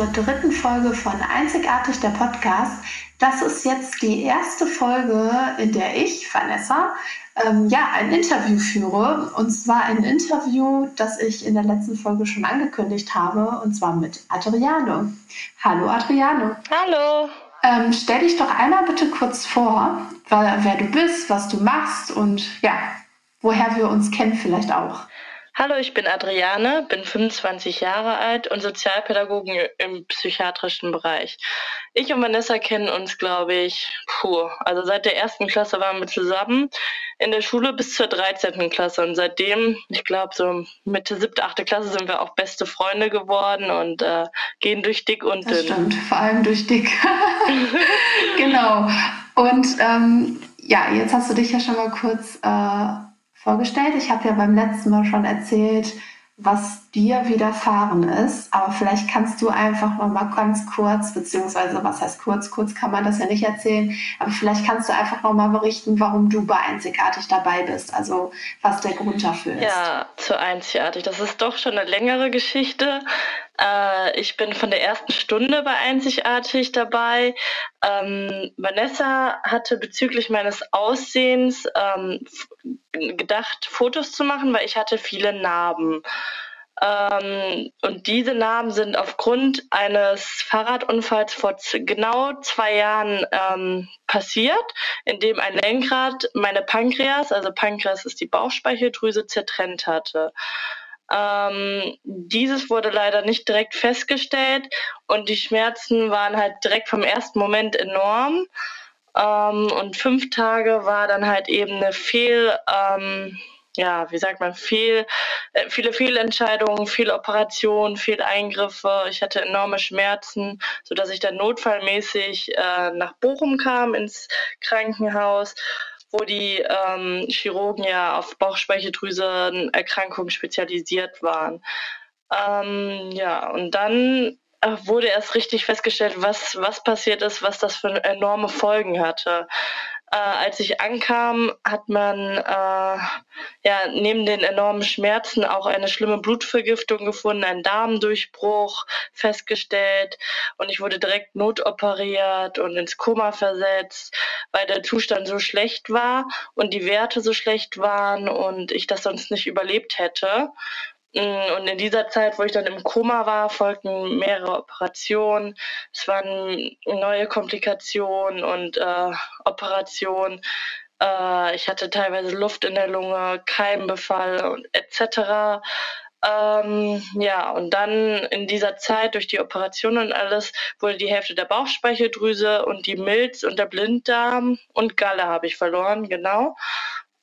zur dritten Folge von Einzigartig der Podcast. Das ist jetzt die erste Folge, in der ich, Vanessa, ähm, ja, ein Interview führe. Und zwar ein Interview, das ich in der letzten Folge schon angekündigt habe, und zwar mit Adriano. Hallo Adriano. Hallo. Ähm, stell dich doch einmal bitte kurz vor, wer, wer du bist, was du machst und ja, woher wir uns kennen vielleicht auch. Hallo, ich bin Adriane, bin 25 Jahre alt und Sozialpädagogin im psychiatrischen Bereich. Ich und Vanessa kennen uns, glaube ich, puh, also seit der ersten Klasse waren wir zusammen in der Schule bis zur 13. Klasse und seitdem, ich glaube so Mitte, siebte, achte Klasse sind wir auch beste Freunde geworden und äh, gehen durch dick und dünn. Das stimmt, vor allem durch dick. genau. Und ähm, ja, jetzt hast du dich ja schon mal kurz äh, vorgestellt. Ich habe ja beim letzten Mal schon erzählt, was dir widerfahren ist. Aber vielleicht kannst du einfach noch mal ganz kurz, beziehungsweise was heißt kurz, kurz kann man das ja nicht erzählen, aber vielleicht kannst du einfach noch mal berichten, warum du bei Einzigartig dabei bist, also was der Grund dafür ist. Ja, zu Einzigartig. Das ist doch schon eine längere Geschichte. Äh, ich bin von der ersten Stunde bei Einzigartig dabei. Ähm, Vanessa hatte bezüglich meines Aussehens ähm, gedacht, Fotos zu machen, weil ich hatte viele Narben. Ähm, und diese Narben sind aufgrund eines Fahrradunfalls vor genau zwei Jahren ähm, passiert, in dem ein Lenkrad meine Pankreas, also Pankreas ist die Bauchspeicheldrüse, zertrennt hatte. Ähm, dieses wurde leider nicht direkt festgestellt und die Schmerzen waren halt direkt vom ersten Moment enorm. Ähm, und fünf Tage war dann halt eben eine Fehl, ähm, ja, wie sagt man, viel, äh, viele Fehlentscheidungen, viele Operationen, viele Eingriffe. Ich hatte enorme Schmerzen, so dass ich dann notfallmäßig äh, nach Bochum kam ins Krankenhaus wo die ähm, Chirurgen ja auf Bauchspeicheldrüsenerkrankungen spezialisiert waren. Ähm, ja, und dann äh, wurde erst richtig festgestellt, was, was passiert ist, was das für enorme Folgen hatte. Äh, als ich ankam, hat man äh, ja neben den enormen Schmerzen auch eine schlimme Blutvergiftung gefunden, einen Darmdurchbruch festgestellt und ich wurde direkt notoperiert und ins Koma versetzt, weil der Zustand so schlecht war und die Werte so schlecht waren und ich das sonst nicht überlebt hätte. Und in dieser Zeit, wo ich dann im Koma war, folgten mehrere Operationen. Es waren neue Komplikationen und äh, Operationen. Äh, ich hatte teilweise Luft in der Lunge, Keimbefall und etc. Ähm, ja, und dann in dieser Zeit durch die Operation und alles wurde die Hälfte der Bauchspeicheldrüse und die Milz und der Blinddarm und Galle habe ich verloren, genau.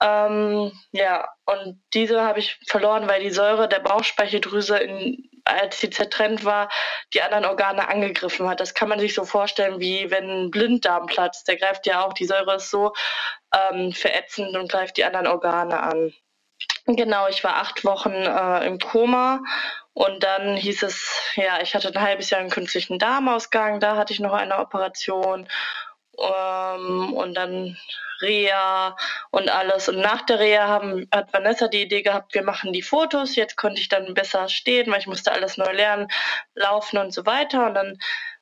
Ähm, ja, und diese habe ich verloren, weil die Säure der Bauchspeicheldrüse, in, als sie zertrennt war, die anderen Organe angegriffen hat. Das kann man sich so vorstellen, wie wenn ein Blinddarm platzt. Der greift ja auch, die Säure ist so ähm, verätzend und greift die anderen Organe an. Genau, ich war acht Wochen äh, im Koma und dann hieß es, ja, ich hatte ein halbes Jahr einen künstlichen Darmausgang, da hatte ich noch eine Operation ähm, und dann Reha und alles. Und nach der Reha haben, hat Vanessa die Idee gehabt, wir machen die Fotos. Jetzt konnte ich dann besser stehen, weil ich musste alles neu lernen, laufen und so weiter. Und dann,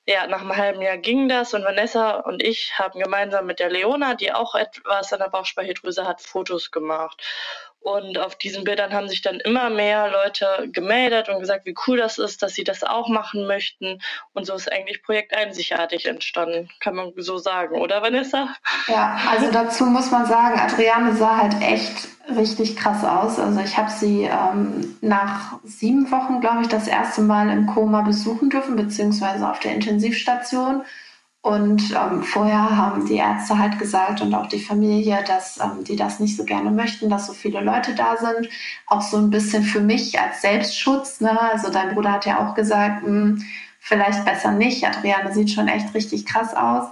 ja, nach einem halben Jahr ging das. Und Vanessa und ich haben gemeinsam mit der Leona, die auch etwas an der Bauchspeicheldrüse hat, Fotos gemacht. Und auf diesen Bildern haben sich dann immer mehr Leute gemeldet und gesagt, wie cool das ist, dass sie das auch machen möchten. Und so ist eigentlich Projekt Einzigartig entstanden, kann man so sagen, oder Vanessa? Ja, also dazu muss man sagen, Adriane sah halt echt richtig krass aus. Also ich habe sie ähm, nach sieben Wochen, glaube ich, das erste Mal im Koma besuchen dürfen, beziehungsweise auf der Intensivstation. Und ähm, vorher haben die Ärzte halt gesagt und auch die Familie, dass ähm, die das nicht so gerne möchten, dass so viele Leute da sind. Auch so ein bisschen für mich als Selbstschutz. Ne? Also dein Bruder hat ja auch gesagt, mh, hm, vielleicht besser nicht. Adriane sieht schon echt richtig krass aus.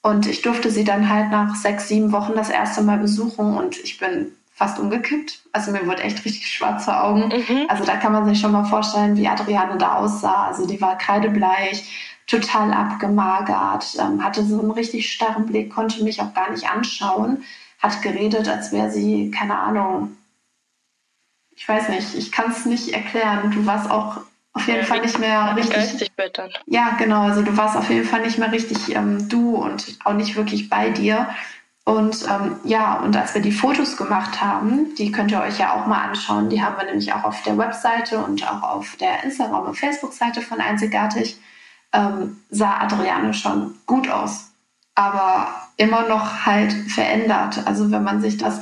Und ich durfte sie dann halt nach sechs, sieben Wochen das erste Mal besuchen und ich bin fast umgekippt. Also mir wurde echt richtig schwarz vor Augen. Mhm. Also da kann man sich schon mal vorstellen, wie Adriane da aussah. Also die war kreidebleich total abgemagert, ähm, hatte so einen richtig starren Blick, konnte mich auch gar nicht anschauen, hat geredet, als wäre sie, keine Ahnung, ich weiß nicht, ich kann es nicht erklären. Du warst auch auf jeden ja, Fall nicht mehr richtig. Ja, genau. Also du warst auf jeden Fall nicht mehr richtig ähm, du und auch nicht wirklich bei dir. Und ähm, ja, und als wir die Fotos gemacht haben, die könnt ihr euch ja auch mal anschauen. Die haben wir nämlich auch auf der Webseite und auch auf der Instagram- und Facebook-Seite von Einzigartig. Ähm, sah Adriane schon gut aus, aber immer noch halt verändert. Also wenn man sich das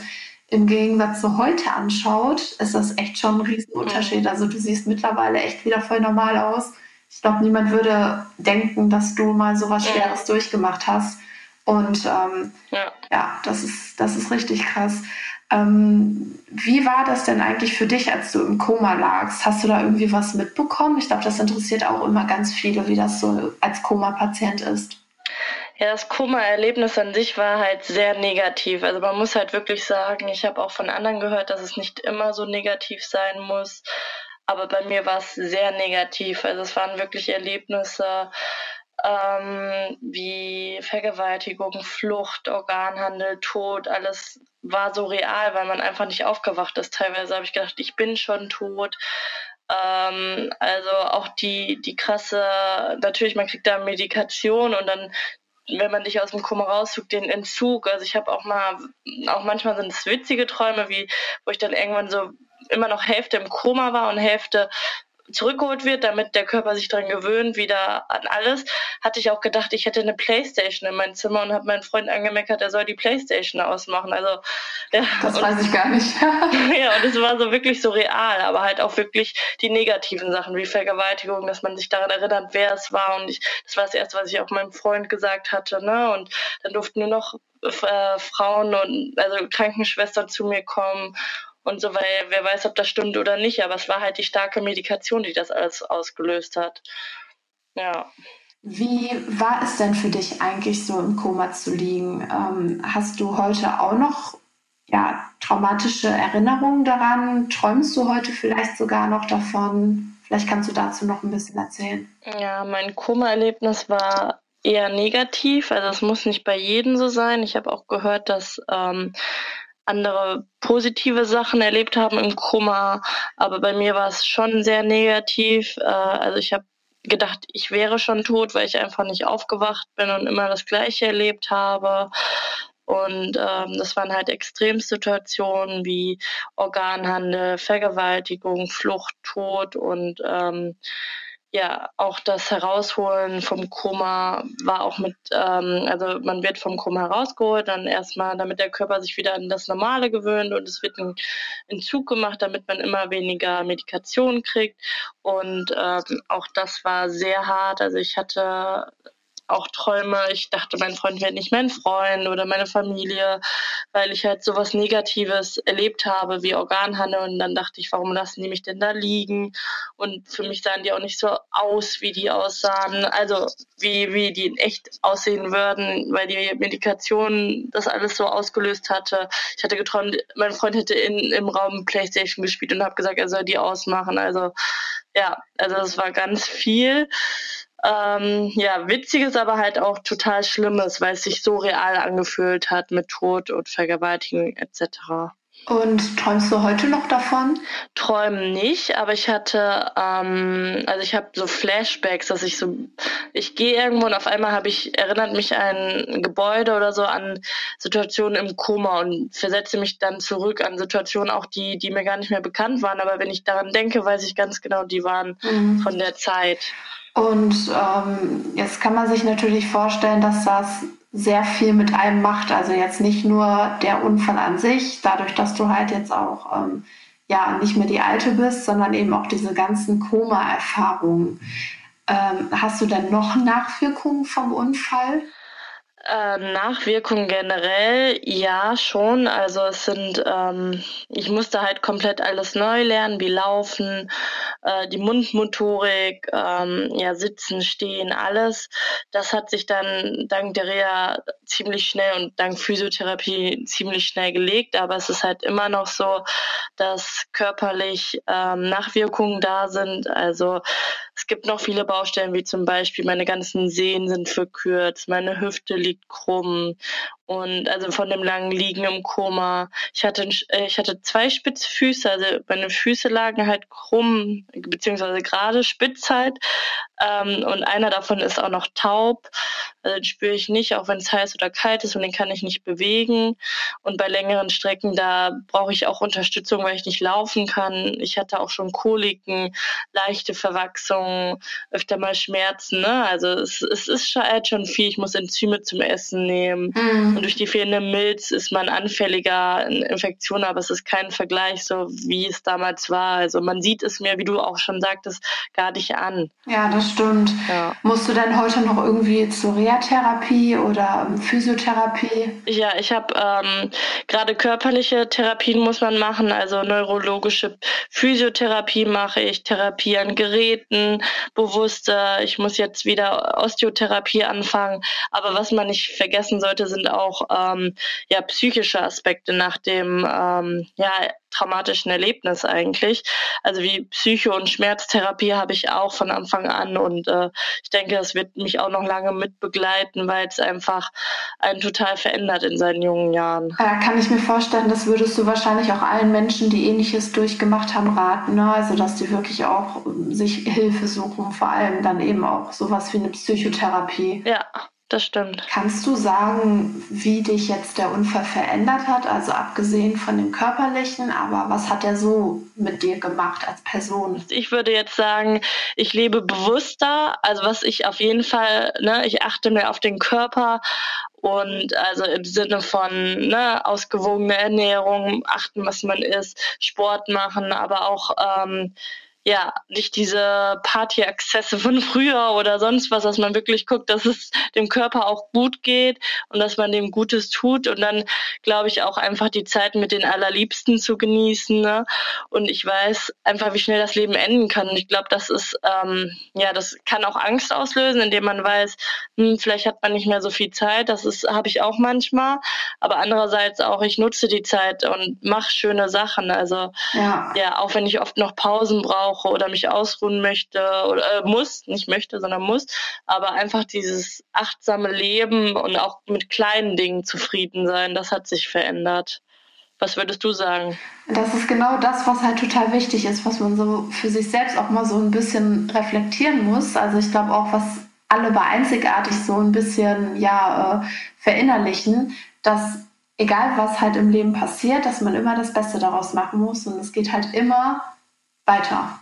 im Gegensatz zu heute anschaut, ist das echt schon ein Riesenunterschied. Also du siehst mittlerweile echt wieder voll normal aus. Ich glaube, niemand würde denken, dass du mal so was Schweres ja. durchgemacht hast. Und ähm, ja. ja, das, ist, das ist richtig krass. Ähm, wie war das denn eigentlich für dich, als du im Koma lagst? Hast du da irgendwie was mitbekommen? Ich glaube, das interessiert auch immer ganz viele, wie das so als Koma-Patient ist. Ja, das Koma-Erlebnis an sich war halt sehr negativ. Also man muss halt wirklich sagen, ich habe auch von anderen gehört, dass es nicht immer so negativ sein muss. Aber bei mir war es sehr negativ. Also es waren wirklich Erlebnisse ähm, wie Vergewaltigung, Flucht, Organhandel, Tod, alles war so real, weil man einfach nicht aufgewacht ist. Teilweise habe ich gedacht, ich bin schon tot. Ähm, also auch die, die krasse, natürlich, man kriegt da Medikation und dann wenn man dich aus dem Koma raussucht, den Entzug. Also ich habe auch mal, auch manchmal sind es witzige Träume, wie wo ich dann irgendwann so immer noch Hälfte im Koma war und Hälfte zurückgeholt wird, damit der Körper sich daran gewöhnt, wieder an alles, hatte ich auch gedacht, ich hätte eine Playstation in meinem Zimmer und habe meinen Freund angemeckert, er soll die Playstation ausmachen. Also ja, das und, weiß ich gar nicht. ja, und es war so wirklich so real, aber halt auch wirklich die negativen Sachen wie Vergewaltigung, dass man sich daran erinnert, wer es war. Und ich, das war das erste, was ich auch meinem Freund gesagt hatte. Ne? Und dann durften nur noch äh, Frauen und also Krankenschwestern zu mir kommen und so, weil wer weiß, ob das stimmt oder nicht, aber es war halt die starke Medikation, die das alles ausgelöst hat. Ja. Wie war es denn für dich eigentlich so im Koma zu liegen? Ähm, hast du heute auch noch ja, traumatische Erinnerungen daran? Träumst du heute vielleicht sogar noch davon? Vielleicht kannst du dazu noch ein bisschen erzählen. Ja, mein Koma-Erlebnis war eher negativ. Also es muss nicht bei jedem so sein. Ich habe auch gehört, dass ähm, andere positive Sachen erlebt haben im Koma, aber bei mir war es schon sehr negativ. Äh, also ich habe gedacht, ich wäre schon tot, weil ich einfach nicht aufgewacht bin und immer das Gleiche erlebt habe. Und ähm, das waren halt Extremsituationen wie Organhandel, Vergewaltigung, Flucht, Tod und ähm, ja, auch das Herausholen vom Koma war auch mit, ähm, also man wird vom Koma herausgeholt, dann erstmal, damit der Körper sich wieder an das Normale gewöhnt und es wird ein Entzug gemacht, damit man immer weniger Medikation kriegt. Und ähm, auch das war sehr hart. Also ich hatte auch Träume. Ich dachte, mein Freund wäre nicht mein Freund oder meine Familie, weil ich halt sowas Negatives erlebt habe wie Organhanne. Und dann dachte ich, warum lassen die mich denn da liegen? Und für mich sahen die auch nicht so aus, wie die aussahen. Also wie, wie die in echt aussehen würden, weil die Medikation das alles so ausgelöst hatte. Ich hatte geträumt, mein Freund hätte in, im Raum Playstation gespielt und habe gesagt, er soll die ausmachen. Also ja, also es war ganz viel ähm, ja, witziges, aber halt auch total schlimmes, weil es sich so real angefühlt hat mit Tod und Vergewaltigung etc. Und träumst du heute noch davon? Träumen nicht, aber ich hatte, ähm, also ich habe so Flashbacks, dass ich so, ich gehe irgendwo und auf einmal habe ich, erinnert mich ein Gebäude oder so an Situationen im Koma und versetze mich dann zurück an Situationen auch die, die mir gar nicht mehr bekannt waren. Aber wenn ich daran denke, weiß ich ganz genau, die waren mhm. von der Zeit. Und ähm, jetzt kann man sich natürlich vorstellen, dass das sehr viel mit einem macht. Also jetzt nicht nur der Unfall an sich, dadurch, dass du halt jetzt auch ähm, ja nicht mehr die Alte bist, sondern eben auch diese ganzen Koma-Erfahrungen. Ähm, hast du denn noch Nachwirkungen vom Unfall? Äh, Nachwirkungen generell, ja schon. Also es sind, ähm, ich musste halt komplett alles neu lernen, wie laufen, äh, die Mundmotorik, ähm, ja sitzen, stehen, alles. Das hat sich dann dank der Reha ziemlich schnell und dank Physiotherapie ziemlich schnell gelegt. Aber es ist halt immer noch so, dass körperlich ähm, Nachwirkungen da sind. Also es gibt noch viele Baustellen, wie zum Beispiel meine ganzen Sehnen sind verkürzt, meine Hüfte liegt krumm und also von dem langen Liegen im Koma. Ich hatte, äh, ich hatte zwei Spitzfüße, also meine Füße lagen halt krumm, beziehungsweise gerade spitz halt. Ähm, und einer davon ist auch noch taub. Also den spüre ich nicht, auch wenn es heiß oder kalt ist und den kann ich nicht bewegen. Und bei längeren Strecken, da brauche ich auch Unterstützung, weil ich nicht laufen kann. Ich hatte auch schon Koliken, leichte Verwachsungen, öfter mal Schmerzen. Ne? Also es, es ist halt schon viel. Ich muss Enzyme zum Essen nehmen. Mhm. Und durch die fehlende Milz ist man anfälliger in Infektionen, aber es ist kein Vergleich, so wie es damals war. Also man sieht es mir, wie du auch schon sagtest, gar nicht an. Ja, das stimmt. Ja. Musst du denn heute noch irgendwie zur Reha-Therapie oder Physiotherapie? Ja, ich habe ähm, gerade körperliche Therapien muss man machen, also neurologische Physiotherapie mache ich, Therapie an Geräten, bewusster. Ich muss jetzt wieder Osteotherapie anfangen. Aber was man nicht vergessen sollte, sind auch auch ähm, ja, psychische Aspekte nach dem ähm, ja, traumatischen Erlebnis eigentlich. Also wie Psycho- und Schmerztherapie habe ich auch von Anfang an und äh, ich denke, das wird mich auch noch lange mitbegleiten, weil es einfach einen total verändert in seinen jungen Jahren. Da kann ich mir vorstellen, das würdest du wahrscheinlich auch allen Menschen, die ähnliches durchgemacht haben, raten. Ne? Also dass die wirklich auch sich Hilfe suchen, vor allem dann eben auch sowas wie eine Psychotherapie. Ja, das stimmt. Kannst du sagen, wie dich jetzt der Unfall verändert hat? Also abgesehen von dem körperlichen, aber was hat er so mit dir gemacht als Person? Ich würde jetzt sagen, ich lebe bewusster. Also was ich auf jeden Fall, ne, ich achte mehr auf den Körper und also im Sinne von ne, ausgewogene Ernährung, achten, was man isst, Sport machen, aber auch ähm, ja, nicht diese Party-Exzesse von früher oder sonst was, dass man wirklich guckt, dass es dem Körper auch gut geht und dass man dem Gutes tut und dann glaube ich auch einfach die Zeit mit den Allerliebsten zu genießen. Ne? Und ich weiß einfach, wie schnell das Leben enden kann. Und ich glaube, das ist, ähm, ja, das kann auch Angst auslösen, indem man weiß, hm, vielleicht hat man nicht mehr so viel Zeit. Das ist, habe ich auch manchmal. Aber andererseits auch, ich nutze die Zeit und mache schöne Sachen. Also ja, ja auch wenn ich oft noch Pausen brauche, brauche oder mich ausruhen möchte oder äh, muss, nicht möchte, sondern muss, aber einfach dieses achtsame Leben und auch mit kleinen Dingen zufrieden sein, das hat sich verändert. Was würdest du sagen? Das ist genau das, was halt total wichtig ist, was man so für sich selbst auch mal so ein bisschen reflektieren muss. Also ich glaube auch, was alle bei einzigartig so ein bisschen ja äh, verinnerlichen, dass egal was halt im Leben passiert, dass man immer das Beste daraus machen muss und es geht halt immer weiter.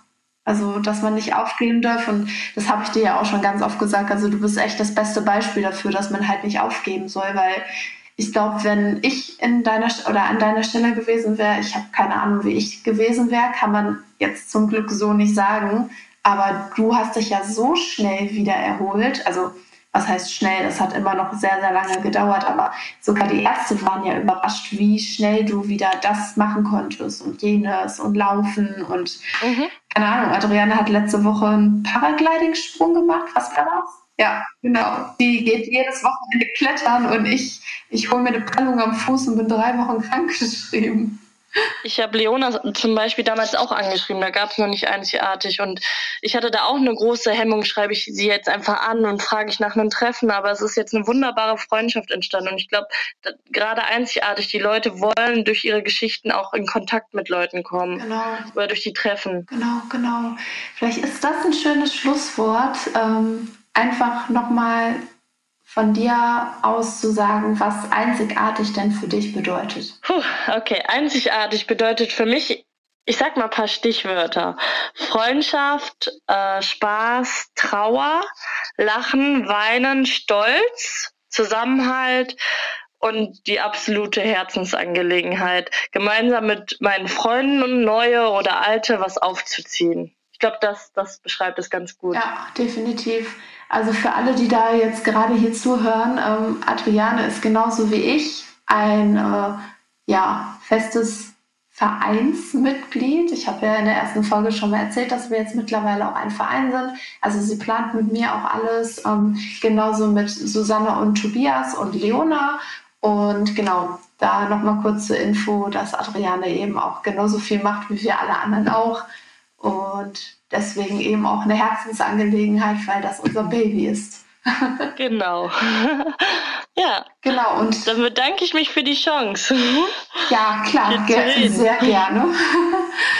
Also, dass man nicht aufgeben darf. Und das habe ich dir ja auch schon ganz oft gesagt. Also, du bist echt das beste Beispiel dafür, dass man halt nicht aufgeben soll, weil ich glaube, wenn ich in deiner oder an deiner Stelle gewesen wäre, ich habe keine Ahnung, wie ich gewesen wäre, kann man jetzt zum Glück so nicht sagen. Aber du hast dich ja so schnell wieder erholt. Also was heißt schnell? Das hat immer noch sehr, sehr lange gedauert, aber sogar die Ärzte waren ja überrascht, wie schnell du wieder das machen konntest und jenes und laufen und mhm. Keine Ahnung. Adriane hat letzte Woche einen Paragliding-Sprung gemacht. Was war das? Ja, genau. Die geht jedes Wochenende klettern und ich, ich hole mir eine Prellung am Fuß und bin drei Wochen krankgeschrieben. Ich habe Leona zum Beispiel damals auch angeschrieben, da gab es noch nicht einzigartig und ich hatte da auch eine große Hemmung, schreibe ich sie jetzt einfach an und frage ich nach einem Treffen, aber es ist jetzt eine wunderbare Freundschaft entstanden und ich glaube, gerade einzigartig, die Leute wollen durch ihre Geschichten auch in Kontakt mit Leuten kommen genau. oder durch die Treffen. Genau, genau. Vielleicht ist das ein schönes Schlusswort, ähm, einfach nochmal von dir aus zu sagen, was einzigartig denn für dich bedeutet. Puh, okay, einzigartig bedeutet für mich, ich sag mal ein paar Stichwörter. Freundschaft, äh, Spaß, Trauer, Lachen, Weinen, Stolz, Zusammenhalt und die absolute Herzensangelegenheit, gemeinsam mit meinen Freunden neue oder alte was aufzuziehen. Ich glaube, das, das beschreibt es ganz gut. Ja, definitiv. Also für alle, die da jetzt gerade hier zuhören, ähm, Adriane ist genauso wie ich ein äh, ja, festes Vereinsmitglied. Ich habe ja in der ersten Folge schon mal erzählt, dass wir jetzt mittlerweile auch ein Verein sind. Also sie plant mit mir auch alles, ähm, genauso mit Susanne und Tobias und Leona. Und genau, da nochmal kurze Info, dass Adriane eben auch genauso viel macht wie wir alle anderen auch. Und deswegen eben auch eine Herzensangelegenheit, weil das unser Baby ist. genau. ja. Genau. Und dann bedanke ich mich für die Chance. ja, klar, ge sehr gerne.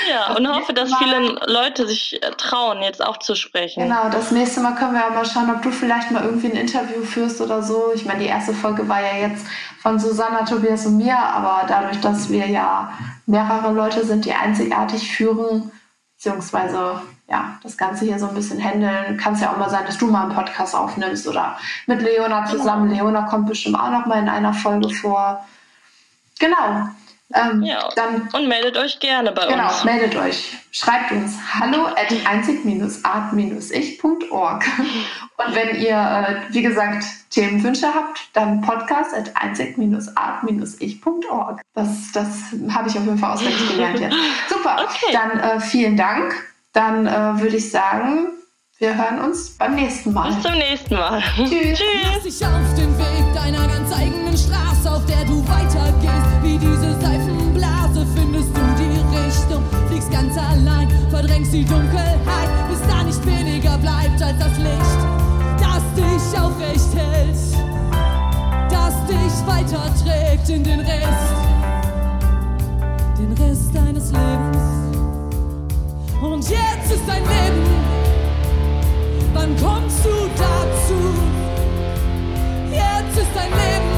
ja, und hoffe, dass viele Leute sich äh, trauen, jetzt auch zu sprechen. Genau, das nächste Mal können wir ja mal schauen, ob du vielleicht mal irgendwie ein Interview führst oder so. Ich meine, die erste Folge war ja jetzt von Susanna, Tobias und mir, aber dadurch, dass wir ja mehrere Leute sind, die einzigartig führen, beziehungsweise ja, das Ganze hier so ein bisschen handeln. Kann es ja auch mal sein, dass du mal einen Podcast aufnimmst oder mit Leona zusammen. Genau. Leona kommt bestimmt auch noch mal in einer Folge vor. Genau. Ähm, ja, dann, und meldet euch gerne bei genau, uns. Genau, meldet euch. Schreibt uns hallo at einzig-art-ich.org. Und wenn ihr, äh, wie gesagt, Themenwünsche habt, dann podcast at einzig-art-ich.org. Das, das habe ich auf jeden Fall auswendig gelernt jetzt. Super, okay. dann äh, vielen Dank dann äh, würde ich sagen, wir hören uns beim nächsten Mal. Bis zum nächsten Mal. Tschüss. Tschüss. dich auf den Weg deiner ganz eigenen Straße, auf der du weitergehst wie diese Seifenblase findest du die Richtung, fliegst ganz allein, verdrängst die Dunkelheit, bis da nicht weniger bleibt als das Licht, das dich aufrecht hält, das dich weiterträgt in den Rest, den Rest deines Lebens. Und jetzt ist dein Leben, wann kommst du dazu? Jetzt ist dein Leben.